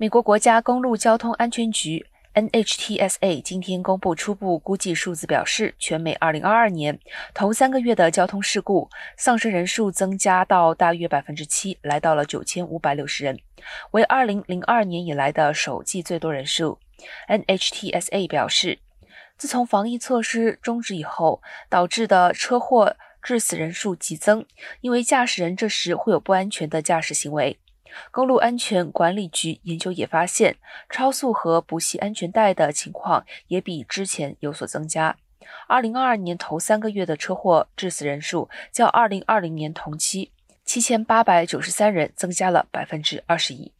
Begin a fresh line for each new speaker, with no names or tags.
美国国家公路交通安全局 （NHTSA） 今天公布初步估计数字，表示全美2022年头三个月的交通事故丧生人数增加到大约百分之七，来到了9560人，为2002年以来的首季最多人数。NHTSA 表示，自从防疫措施终止以后，导致的车祸致死人数急增，因为驾驶人这时会有不安全的驾驶行为。公路安全管理局研究也发现，超速和不系安全带的情况也比之前有所增加。二零二二年头三个月的车祸致死人数较二零二零年同期七千八百九十三人增加了百分之二十一。